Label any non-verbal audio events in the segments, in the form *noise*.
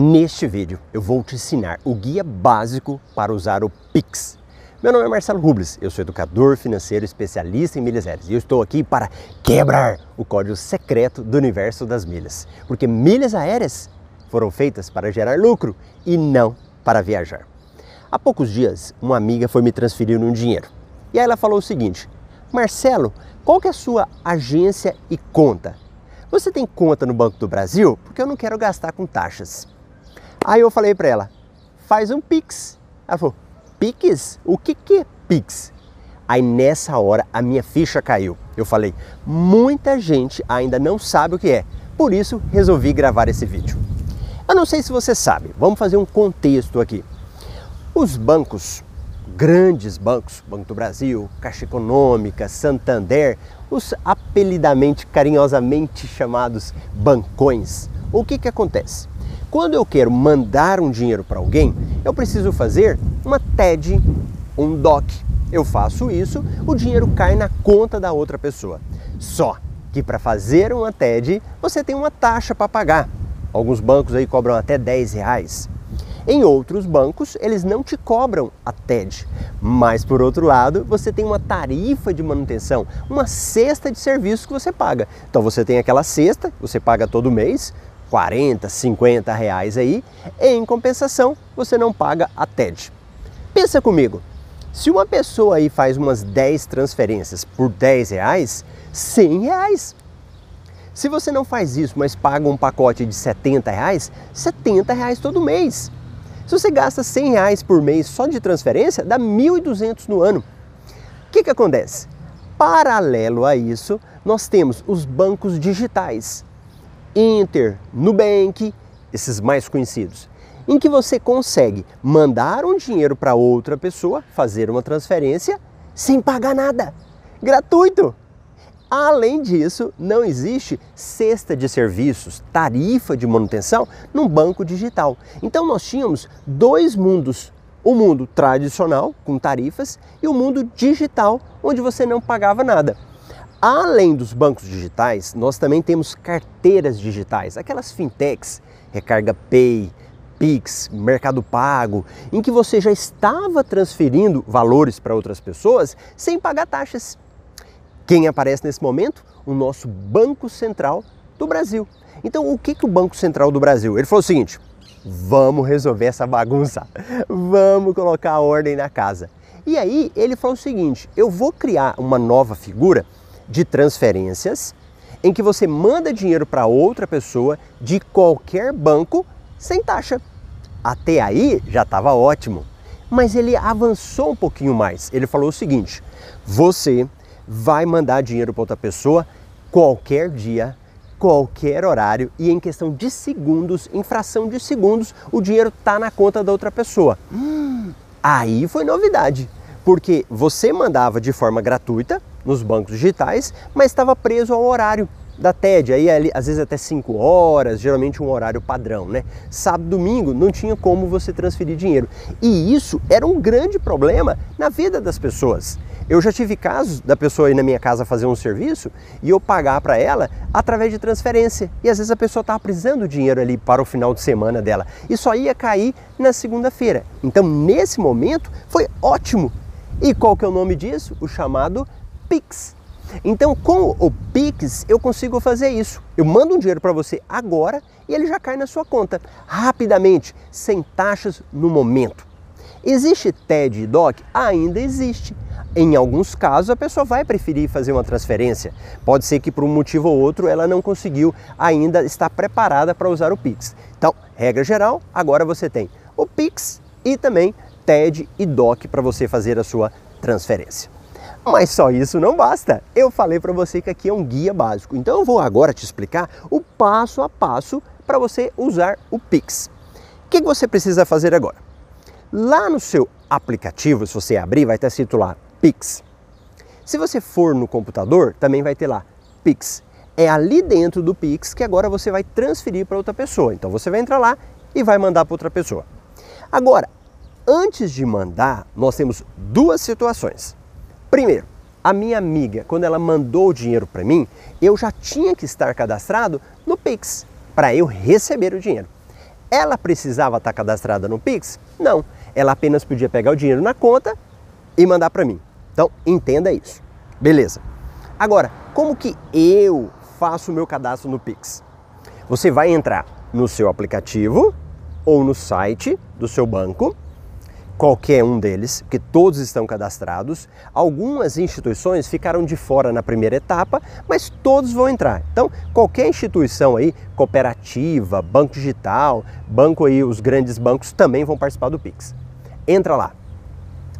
Neste vídeo eu vou te ensinar o guia básico para usar o Pix. Meu nome é Marcelo Rubles, eu sou educador financeiro especialista em milhas aéreas e eu estou aqui para quebrar o código secreto do universo das milhas. Porque milhas aéreas foram feitas para gerar lucro e não para viajar. Há poucos dias, uma amiga foi me transferir um dinheiro. E aí ela falou o seguinte: Marcelo, qual que é a sua agência e conta? Você tem conta no Banco do Brasil? Porque eu não quero gastar com taxas. Aí eu falei para ela, faz um Pix. Ela falou, Pix? O que, que é Pix? Aí nessa hora a minha ficha caiu. Eu falei, muita gente ainda não sabe o que é. Por isso resolvi gravar esse vídeo. Eu não sei se você sabe, vamos fazer um contexto aqui. Os bancos, grandes bancos, Banco do Brasil, Caixa Econômica, Santander, os apelidamente, carinhosamente chamados bancões, o que, que acontece? Quando eu quero mandar um dinheiro para alguém, eu preciso fazer uma TED, um DOC. Eu faço isso, o dinheiro cai na conta da outra pessoa. Só que para fazer uma TED, você tem uma taxa para pagar. Alguns bancos aí cobram até 10 reais. Em outros bancos, eles não te cobram a TED, mas por outro lado, você tem uma tarifa de manutenção, uma cesta de serviços que você paga. Então você tem aquela cesta, você paga todo mês, 40, 50 reais aí, em compensação você não paga a TED. Pensa comigo, se uma pessoa aí faz umas 10 transferências por 10 reais, 100 reais. Se você não faz isso, mas paga um pacote de 70 reais, 70 reais todo mês. Se você gasta 100 reais por mês só de transferência, dá 1.200 no ano. O que, que acontece? Paralelo a isso, nós temos os bancos digitais. Inter, Nubank, esses mais conhecidos, em que você consegue mandar um dinheiro para outra pessoa, fazer uma transferência sem pagar nada, gratuito. Além disso, não existe cesta de serviços, tarifa de manutenção num banco digital. Então nós tínhamos dois mundos, o mundo tradicional com tarifas e o mundo digital onde você não pagava nada. Além dos bancos digitais, nós também temos carteiras digitais, aquelas fintechs, Recarga Pay, Pix, Mercado Pago, em que você já estava transferindo valores para outras pessoas sem pagar taxas. Quem aparece nesse momento? O nosso Banco Central do Brasil. Então, o que, que o Banco Central do Brasil? Ele falou o seguinte: vamos resolver essa bagunça, vamos colocar ordem na casa. E aí ele falou o seguinte: eu vou criar uma nova figura de transferências em que você manda dinheiro para outra pessoa de qualquer banco sem taxa. Até aí já estava ótimo. Mas ele avançou um pouquinho mais. Ele falou o seguinte: você vai mandar dinheiro para outra pessoa qualquer dia, qualquer horário e em questão de segundos, em fração de segundos, o dinheiro está na conta da outra pessoa. Hum, *gasps* aí foi novidade, porque você mandava de forma gratuita nos bancos digitais, mas estava preso ao horário da TED, aí às vezes até 5 horas, geralmente um horário padrão, né? Sábado, domingo não tinha como você transferir dinheiro. E isso era um grande problema na vida das pessoas. Eu já tive casos da pessoa ir na minha casa fazer um serviço e eu pagar para ela através de transferência. E às vezes a pessoa estava precisando do dinheiro ali para o final de semana dela e só ia cair na segunda-feira. Então, nesse momento, foi ótimo. E qual que é o nome disso? O chamado Pix. Então, com o Pix, eu consigo fazer isso. Eu mando um dinheiro para você agora e ele já cai na sua conta, rapidamente, sem taxas no momento. Existe TED e DOC? Ainda existe. Em alguns casos, a pessoa vai preferir fazer uma transferência. Pode ser que por um motivo ou outro ela não conseguiu ainda estar preparada para usar o Pix. Então, regra geral, agora você tem o Pix e também TED e DOC para você fazer a sua transferência. Mas só isso não basta. Eu falei para você que aqui é um guia básico. Então eu vou agora te explicar o passo a passo para você usar o Pix. O que você precisa fazer agora? Lá no seu aplicativo, se você abrir, vai estar escrito lá Pix. Se você for no computador, também vai ter lá Pix. É ali dentro do Pix que agora você vai transferir para outra pessoa. Então você vai entrar lá e vai mandar para outra pessoa. Agora, antes de mandar, nós temos duas situações. Primeiro, a minha amiga, quando ela mandou o dinheiro para mim, eu já tinha que estar cadastrado no Pix para eu receber o dinheiro. ela precisava estar cadastrada no Pix? Não, ela apenas podia pegar o dinheiro na conta e mandar para mim. Então, entenda isso. Beleza. Agora, como que eu faço o meu cadastro no Pix? Você vai entrar no seu aplicativo ou no site do seu banco qualquer um deles, porque todos estão cadastrados. Algumas instituições ficaram de fora na primeira etapa, mas todos vão entrar. Então, qualquer instituição aí, cooperativa, banco digital, banco aí, os grandes bancos também vão participar do Pix. Entra lá.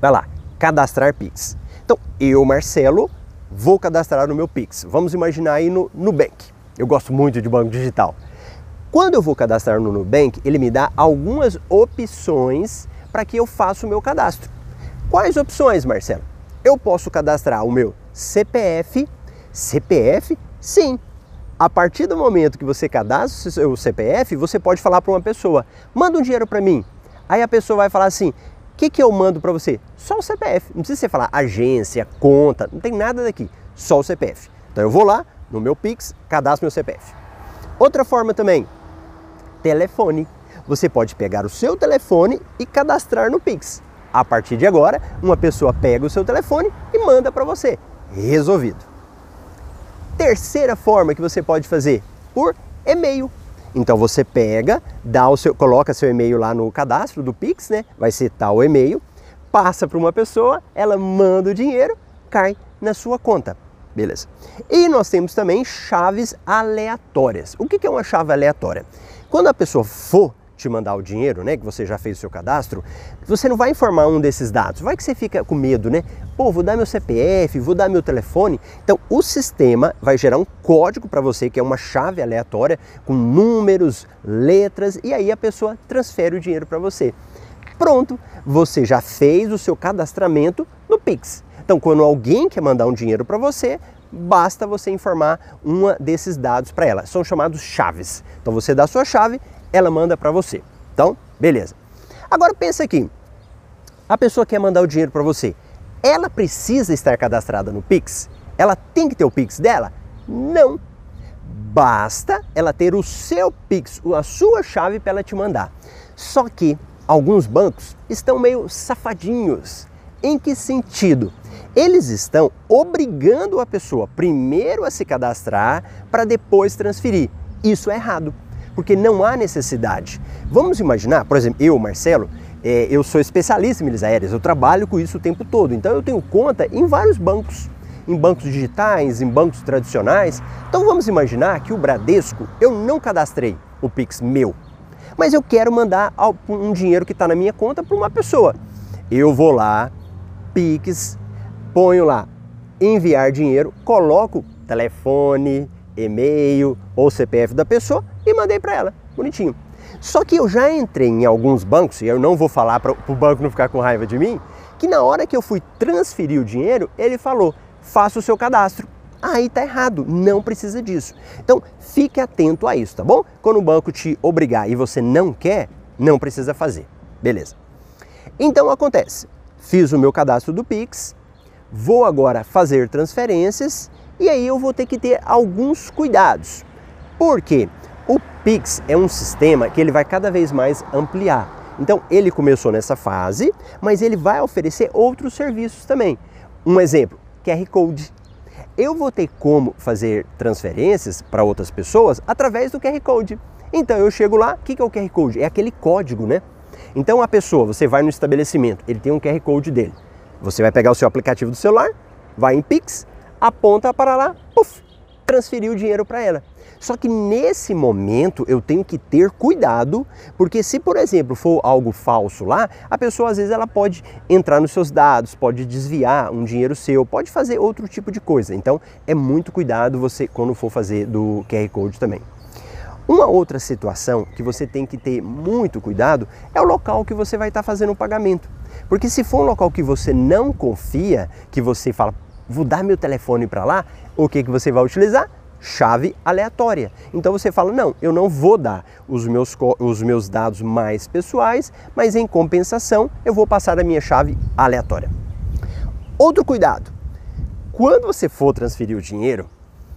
Vai lá, cadastrar Pix. Então, eu, Marcelo, vou cadastrar no meu Pix. Vamos imaginar aí no Nubank. Eu gosto muito de banco digital. Quando eu vou cadastrar no Nubank, ele me dá algumas opções para que eu faça o meu cadastro. Quais opções, Marcelo? Eu posso cadastrar o meu CPF. CPF? Sim. A partir do momento que você cadastra o seu CPF, você pode falar para uma pessoa: manda um dinheiro para mim. Aí a pessoa vai falar assim: o que, que eu mando para você? Só o CPF. Não precisa você falar agência, conta, não tem nada daqui. Só o CPF. Então eu vou lá no meu Pix, cadastro meu CPF. Outra forma também, telefone você pode pegar o seu telefone e cadastrar no Pix. A partir de agora, uma pessoa pega o seu telefone e manda para você. Resolvido. Terceira forma que você pode fazer por e-mail. Então você pega, dá o seu, coloca seu e-mail lá no cadastro do Pix, né? Vai ser tal e-mail, passa para uma pessoa, ela manda o dinheiro, cai na sua conta. Beleza. E nós temos também chaves aleatórias. O que é uma chave aleatória? Quando a pessoa for te mandar o dinheiro, né, que você já fez o seu cadastro, você não vai informar um desses dados. Vai que você fica com medo, né? Pô, vou dar meu CPF, vou dar meu telefone. Então, o sistema vai gerar um código para você, que é uma chave aleatória com números, letras, e aí a pessoa transfere o dinheiro para você. Pronto, você já fez o seu cadastramento no Pix. Então, quando alguém quer mandar um dinheiro para você, basta você informar uma desses dados para ela. São chamados chaves. Então, você dá a sua chave ela manda para você. Então, beleza. Agora pensa aqui. A pessoa quer mandar o dinheiro para você. Ela precisa estar cadastrada no Pix? Ela tem que ter o Pix dela? Não. Basta ela ter o seu Pix, a sua chave para ela te mandar. Só que alguns bancos estão meio safadinhos. Em que sentido? Eles estão obrigando a pessoa primeiro a se cadastrar para depois transferir. Isso é errado porque não há necessidade. Vamos imaginar, por exemplo, eu, Marcelo, é, eu sou especialista em milhas aéreas, eu trabalho com isso o tempo todo, então eu tenho conta em vários bancos, em bancos digitais, em bancos tradicionais. Então vamos imaginar que o Bradesco, eu não cadastrei o Pix meu, mas eu quero mandar um dinheiro que está na minha conta para uma pessoa. Eu vou lá, Pix, ponho lá enviar dinheiro, coloco telefone, e-mail ou CPF da pessoa e mandei para ela, bonitinho. Só que eu já entrei em alguns bancos, e eu não vou falar para o banco não ficar com raiva de mim, que na hora que eu fui transferir o dinheiro, ele falou: faça o seu cadastro. Aí tá errado, não precisa disso. Então fique atento a isso, tá bom? Quando o banco te obrigar e você não quer, não precisa fazer. Beleza. Então acontece, fiz o meu cadastro do Pix, vou agora fazer transferências e aí eu vou ter que ter alguns cuidados. Por quê? O Pix é um sistema que ele vai cada vez mais ampliar. Então ele começou nessa fase, mas ele vai oferecer outros serviços também. Um exemplo, QR Code. Eu vou ter como fazer transferências para outras pessoas através do QR Code. Então eu chego lá, o que é o QR Code? É aquele código, né? Então a pessoa, você vai no estabelecimento, ele tem um QR Code dele. Você vai pegar o seu aplicativo do celular, vai em Pix, aponta para lá, puff, transferir o dinheiro para ela. Só que nesse momento eu tenho que ter cuidado, porque se, por exemplo, for algo falso lá, a pessoa às vezes ela pode entrar nos seus dados, pode desviar um dinheiro seu, pode fazer outro tipo de coisa. Então é muito cuidado você quando for fazer do QR Code também. Uma outra situação que você tem que ter muito cuidado é o local que você vai estar fazendo o pagamento. Porque se for um local que você não confia, que você fala, vou dar meu telefone para lá, o que, que você vai utilizar? Chave aleatória. Então você fala: não, eu não vou dar os meus, os meus dados mais pessoais, mas em compensação eu vou passar a minha chave aleatória. Outro cuidado: quando você for transferir o dinheiro,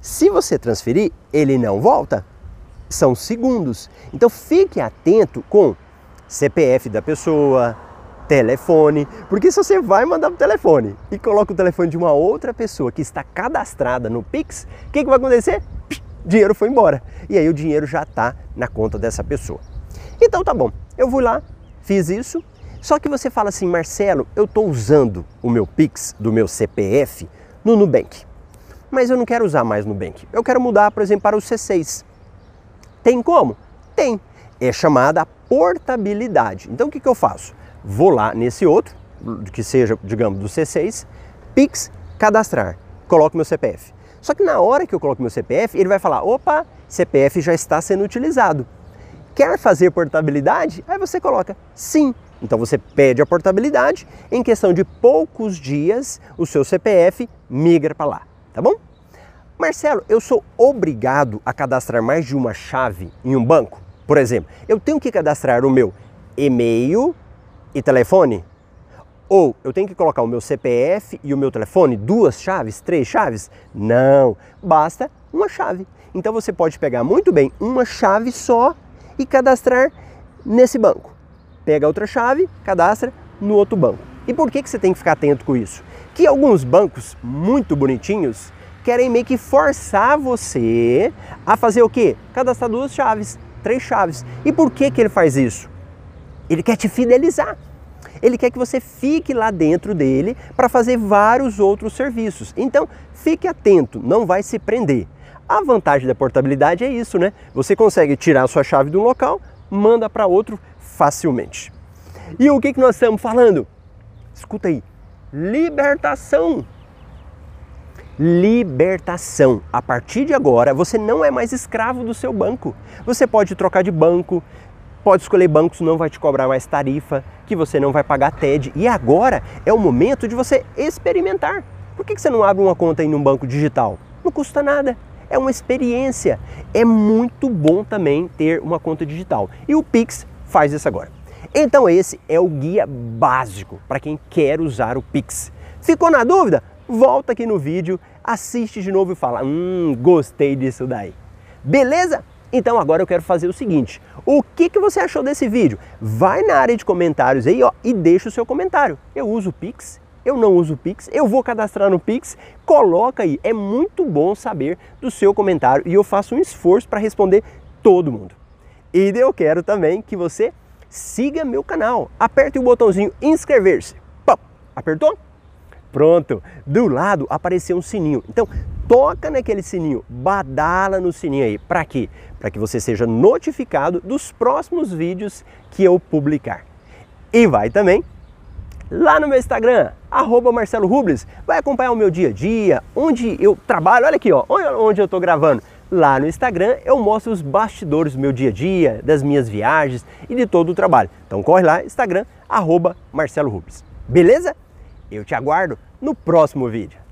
se você transferir, ele não volta. são segundos. Então fique atento com CPF da pessoa, telefone, porque se você vai mandar o telefone e coloca o telefone de uma outra pessoa que está cadastrada no Pix, o que, que vai acontecer? dinheiro foi embora. E aí o dinheiro já está na conta dessa pessoa. Então tá bom, eu vou lá, fiz isso, só que você fala assim, Marcelo, eu estou usando o meu Pix do meu CPF no Nubank, mas eu não quero usar mais Nubank. Eu quero mudar, por exemplo, para o C6. Tem como? Tem. É chamada portabilidade. Então o que, que eu faço? Vou lá nesse outro, que seja, digamos, do C6, Pix, cadastrar, coloco meu CPF. Só que na hora que eu coloco meu CPF, ele vai falar: opa, CPF já está sendo utilizado. Quer fazer portabilidade? Aí você coloca sim. Então você pede a portabilidade, em questão de poucos dias, o seu CPF migra para lá, tá bom? Marcelo, eu sou obrigado a cadastrar mais de uma chave em um banco? Por exemplo, eu tenho que cadastrar o meu e-mail e telefone? Ou eu tenho que colocar o meu CPF e o meu telefone, duas chaves, três chaves? Não, basta uma chave. Então você pode pegar muito bem uma chave só e cadastrar nesse banco. Pega outra chave, cadastra no outro banco. E por que, que você tem que ficar atento com isso? Que alguns bancos muito bonitinhos querem meio que forçar você a fazer o quê? Cadastrar duas chaves, três chaves. E por que, que ele faz isso? Ele quer te fidelizar. Ele quer que você fique lá dentro dele para fazer vários outros serviços. Então, fique atento, não vai se prender. A vantagem da portabilidade é isso, né? Você consegue tirar a sua chave de um local, manda para outro facilmente. E o que, que nós estamos falando? Escuta aí, libertação. Libertação. A partir de agora, você não é mais escravo do seu banco. Você pode trocar de banco, pode escolher bancos, não vai te cobrar mais tarifa, que você não vai pagar TED. E agora é o momento de você experimentar. Por que você não abre uma conta em um banco digital? Não custa nada. É uma experiência. É muito bom também ter uma conta digital. E o Pix faz isso agora. Então esse é o guia básico para quem quer usar o Pix. Ficou na dúvida? Volta aqui no vídeo, assiste de novo e fala: "Hum, gostei disso daí". Beleza? Então agora eu quero fazer o seguinte, o que, que você achou desse vídeo? Vai na área de comentários aí ó, e deixa o seu comentário. Eu uso o Pix, eu não uso o Pix, eu vou cadastrar no Pix, coloca aí. É muito bom saber do seu comentário e eu faço um esforço para responder todo mundo. E eu quero também que você siga meu canal. Aperte o botãozinho inscrever-se. Apertou? Pronto, do lado apareceu um sininho. Então, toca naquele sininho, badala no sininho aí. Para quê? Para que você seja notificado dos próximos vídeos que eu publicar. E vai também lá no meu Instagram, arroba Marcelo Rubles. Vai acompanhar o meu dia a dia, onde eu trabalho. Olha aqui, ó, onde eu estou gravando. Lá no Instagram eu mostro os bastidores do meu dia a dia, das minhas viagens e de todo o trabalho. Então corre lá, Instagram, arroba Marcelo Rubles. Beleza? Eu te aguardo no próximo vídeo.